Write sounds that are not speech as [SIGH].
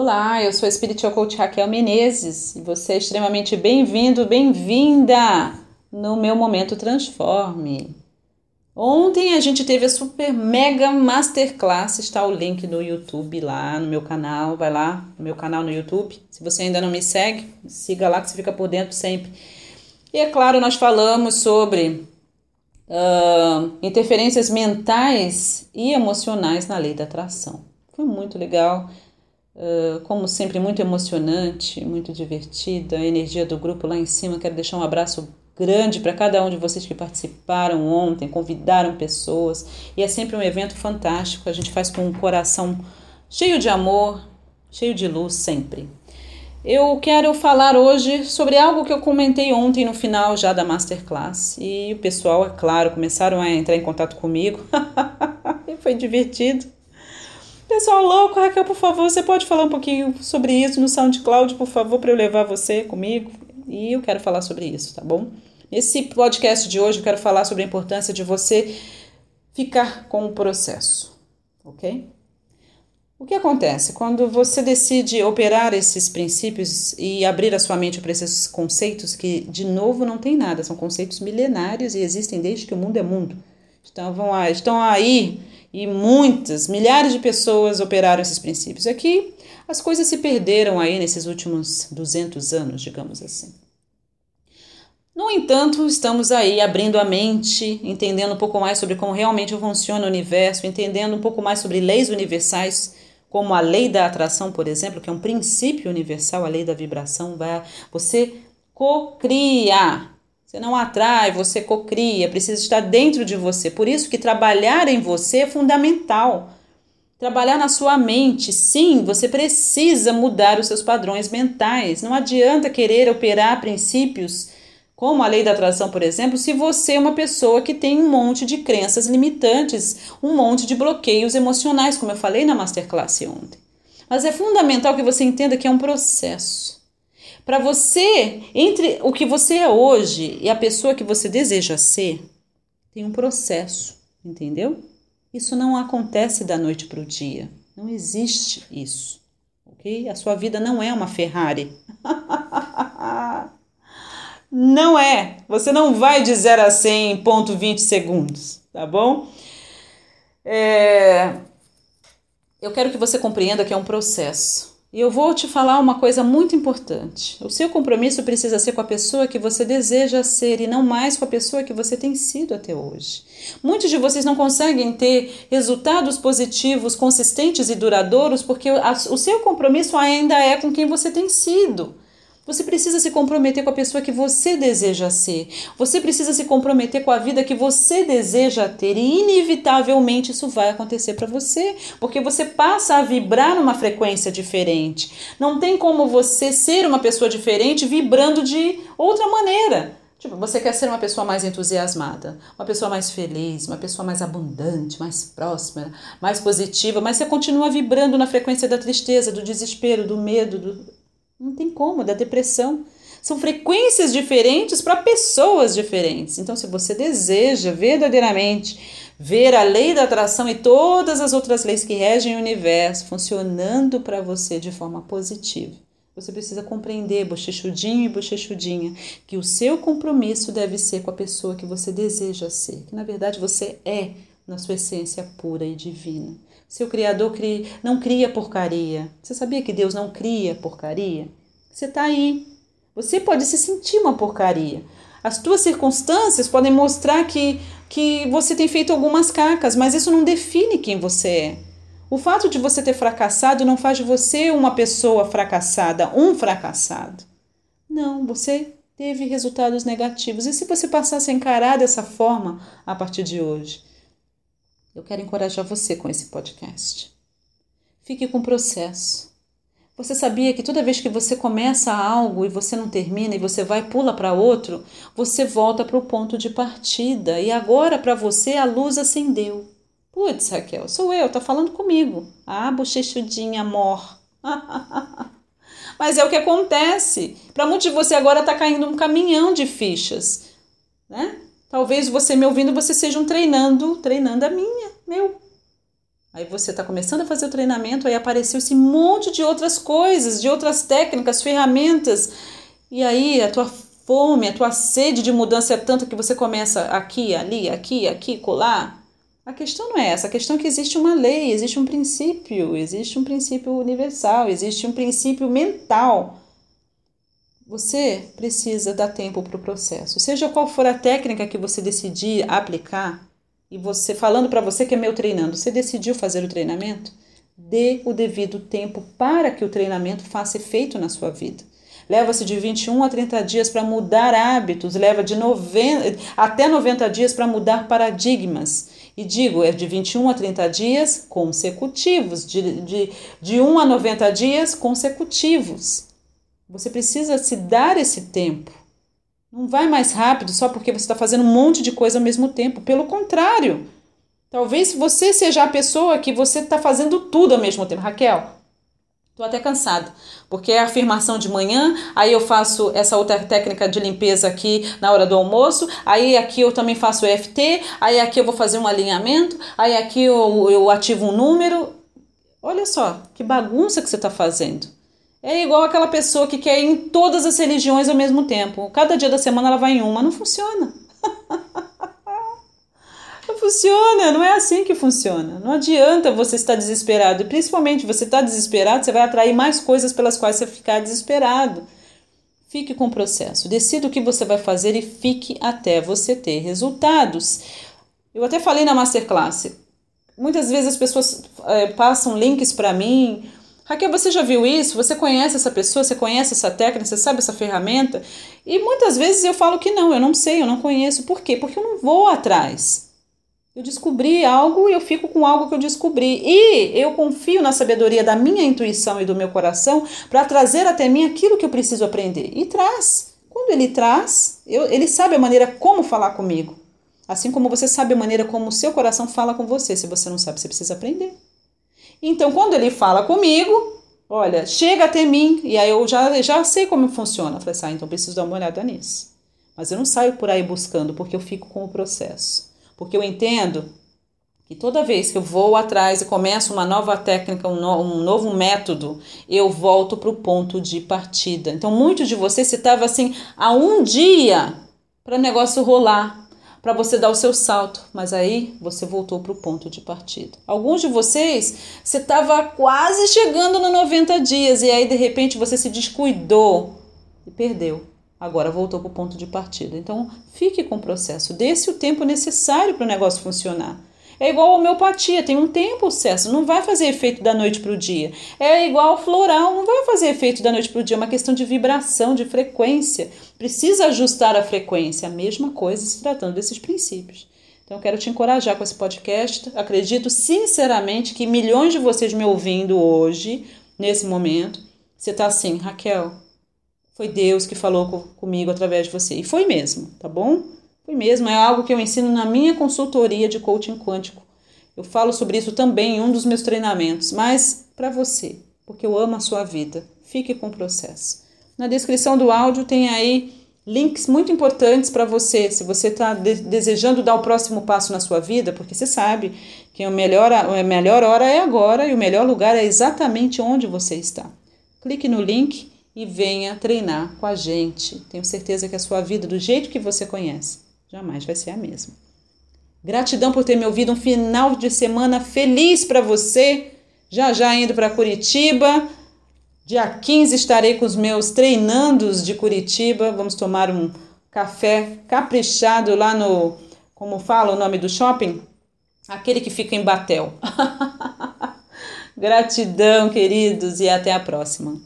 Olá, eu sou a Spiritual Coach Raquel Menezes e você é extremamente bem-vindo, bem-vinda no meu Momento Transforme. Ontem a gente teve a super mega masterclass, está o link no YouTube lá no meu canal, vai lá no meu canal no YouTube. Se você ainda não me segue, siga lá que você fica por dentro sempre. E é claro, nós falamos sobre uh, interferências mentais e emocionais na lei da atração. Foi muito legal como sempre, muito emocionante, muito divertida. A energia do grupo lá em cima. Quero deixar um abraço grande para cada um de vocês que participaram ontem, convidaram pessoas. E é sempre um evento fantástico. A gente faz com um coração cheio de amor, cheio de luz sempre. Eu quero falar hoje sobre algo que eu comentei ontem no final já da masterclass. E o pessoal, é claro, começaram a entrar em contato comigo. [LAUGHS] e foi divertido. Pessoal louco, Raquel, por favor, você pode falar um pouquinho sobre isso no SoundCloud, por favor, para eu levar você comigo? E eu quero falar sobre isso, tá bom? Nesse podcast de hoje, eu quero falar sobre a importância de você ficar com o processo, ok? O que acontece quando você decide operar esses princípios e abrir a sua mente para esses conceitos que, de novo, não tem nada, são conceitos milenários e existem desde que o mundo é mundo. Então, vão, estão aí e muitas, milhares de pessoas operaram esses princípios. Aqui as coisas se perderam aí nesses últimos 200 anos, digamos assim. No entanto, estamos aí abrindo a mente, entendendo um pouco mais sobre como realmente funciona o universo, entendendo um pouco mais sobre leis universais, como a lei da atração, por exemplo, que é um princípio universal, a lei da vibração, vai você co-cria você não atrai, você cocria, precisa estar dentro de você. Por isso que trabalhar em você é fundamental. Trabalhar na sua mente, sim, você precisa mudar os seus padrões mentais. Não adianta querer operar princípios como a lei da atração, por exemplo, se você é uma pessoa que tem um monte de crenças limitantes, um monte de bloqueios emocionais, como eu falei na masterclass ontem. Mas é fundamental que você entenda que é um processo. Para você, entre o que você é hoje e a pessoa que você deseja ser, tem um processo, entendeu? Isso não acontece da noite para o dia. Não existe isso, ok? A sua vida não é uma Ferrari. [LAUGHS] não é. Você não vai de 0 a 100 em ponto 20 segundos, tá bom? É... Eu quero que você compreenda que é um processo. E eu vou te falar uma coisa muito importante. O seu compromisso precisa ser com a pessoa que você deseja ser e não mais com a pessoa que você tem sido até hoje. Muitos de vocês não conseguem ter resultados positivos, consistentes e duradouros porque o seu compromisso ainda é com quem você tem sido. Você precisa se comprometer com a pessoa que você deseja ser. Você precisa se comprometer com a vida que você deseja ter. E inevitavelmente isso vai acontecer para você, porque você passa a vibrar numa frequência diferente. Não tem como você ser uma pessoa diferente vibrando de outra maneira. Tipo, você quer ser uma pessoa mais entusiasmada, uma pessoa mais feliz, uma pessoa mais abundante, mais próspera, mais positiva, mas você continua vibrando na frequência da tristeza, do desespero, do medo, do, não tem como, da depressão. São frequências diferentes para pessoas diferentes. Então, se você deseja verdadeiramente ver a lei da atração e todas as outras leis que regem o universo funcionando para você de forma positiva, você precisa compreender, bochechudinho e bochechudinha, que o seu compromisso deve ser com a pessoa que você deseja ser, que na verdade você é na sua essência pura e divina. Seu Criador cria, não cria porcaria. Você sabia que Deus não cria porcaria? Você está aí. Você pode se sentir uma porcaria. As tuas circunstâncias podem mostrar que, que você tem feito algumas cacas, mas isso não define quem você é. O fato de você ter fracassado não faz de você uma pessoa fracassada, um fracassado. Não, você teve resultados negativos. E se você passasse a encarar dessa forma a partir de hoje? Eu quero encorajar você com esse podcast. Fique com o processo. Você sabia que toda vez que você começa algo e você não termina e você vai pula para outro, você volta para o ponto de partida e agora para você a luz acendeu. Putz, Raquel, sou eu, tá falando comigo. Ah, bochechudinha, amor. [LAUGHS] Mas é o que acontece. Para muitos de você agora tá caindo um caminhão de fichas, né? Talvez você me ouvindo, você seja um treinando, treinando a minha, meu. Aí você está começando a fazer o treinamento, aí apareceu esse monte de outras coisas, de outras técnicas, ferramentas. E aí a tua fome, a tua sede de mudança é tanta que você começa aqui, ali, aqui, aqui, colar. A questão não é essa, a questão é que existe uma lei, existe um princípio, existe um princípio universal, existe um princípio mental. Você precisa dar tempo para o processo. Seja qual for a técnica que você decidir aplicar, e você falando para você que é meu treinando, você decidiu fazer o treinamento? Dê o devido tempo para que o treinamento faça efeito na sua vida. Leva-se de 21 a 30 dias para mudar hábitos, leva de 90, até 90 dias para mudar paradigmas. E digo, é de 21 a 30 dias consecutivos, de, de, de 1 a 90 dias consecutivos. Você precisa se dar esse tempo. Não vai mais rápido só porque você está fazendo um monte de coisa ao mesmo tempo. Pelo contrário, talvez você seja a pessoa que você está fazendo tudo ao mesmo tempo. Raquel, estou até cansada, porque é afirmação de manhã, aí eu faço essa outra técnica de limpeza aqui na hora do almoço, aí aqui eu também faço EFT, aí aqui eu vou fazer um alinhamento, aí aqui eu, eu ativo um número. Olha só que bagunça que você está fazendo. É igual aquela pessoa que quer ir em todas as religiões ao mesmo tempo. Cada dia da semana ela vai em uma. Não funciona. [LAUGHS] não funciona, não é assim que funciona. Não adianta você estar desesperado. E principalmente você está desesperado, você vai atrair mais coisas pelas quais você ficar desesperado. Fique com o processo. Decida o que você vai fazer e fique até você ter resultados. Eu até falei na masterclass. Muitas vezes as pessoas é, passam links para mim Raquel, você já viu isso? Você conhece essa pessoa? Você conhece essa técnica? Você sabe essa ferramenta? E muitas vezes eu falo que não, eu não sei, eu não conheço. Por quê? Porque eu não vou atrás. Eu descobri algo e eu fico com algo que eu descobri. E eu confio na sabedoria da minha intuição e do meu coração para trazer até mim aquilo que eu preciso aprender. E traz. Quando ele traz, eu, ele sabe a maneira como falar comigo. Assim como você sabe a maneira como o seu coração fala com você. Se você não sabe, você precisa aprender. Então, quando ele fala comigo, olha, chega até mim, e aí eu já, já sei como funciona. Eu falei assim, ah, então preciso dar uma olhada nisso. Mas eu não saio por aí buscando, porque eu fico com o processo. Porque eu entendo que toda vez que eu vou atrás e começo uma nova técnica, um, no, um novo método, eu volto para o ponto de partida. Então, muitos de vocês estavam assim há um dia para o negócio rolar para você dar o seu salto, mas aí você voltou para o ponto de partida. Alguns de vocês, você estava quase chegando no 90 dias e aí de repente você se descuidou e perdeu. Agora voltou para o ponto de partida. Então, fique com o processo, dê-se o tempo necessário para o negócio funcionar. É igual a homeopatia, tem um tempo certo, não vai fazer efeito da noite para o dia. É igual ao floral, não vai fazer efeito da noite para o dia, é uma questão de vibração, de frequência. Precisa ajustar a frequência, a mesma coisa se tratando desses princípios. Então, quero te encorajar com esse podcast. Acredito sinceramente que milhões de vocês me ouvindo hoje, nesse momento, você está assim, Raquel, foi Deus que falou comigo através de você. E foi mesmo, tá bom? Foi mesmo, é algo que eu ensino na minha consultoria de coaching quântico. Eu falo sobre isso também em um dos meus treinamentos, mas para você, porque eu amo a sua vida. Fique com o processo. Na descrição do áudio tem aí links muito importantes para você, se você está de desejando dar o próximo passo na sua vida, porque você sabe que a melhor, a melhor hora é agora e o melhor lugar é exatamente onde você está. Clique no link e venha treinar com a gente. Tenho certeza que a sua vida, do jeito que você conhece, jamais vai ser a mesma. Gratidão por ter me ouvido. Um final de semana feliz para você. Já já indo para Curitiba. Dia 15 estarei com os meus treinandos de Curitiba. Vamos tomar um café caprichado lá no. Como fala o nome do shopping? Aquele que fica em Batel. [LAUGHS] Gratidão, queridos, e até a próxima.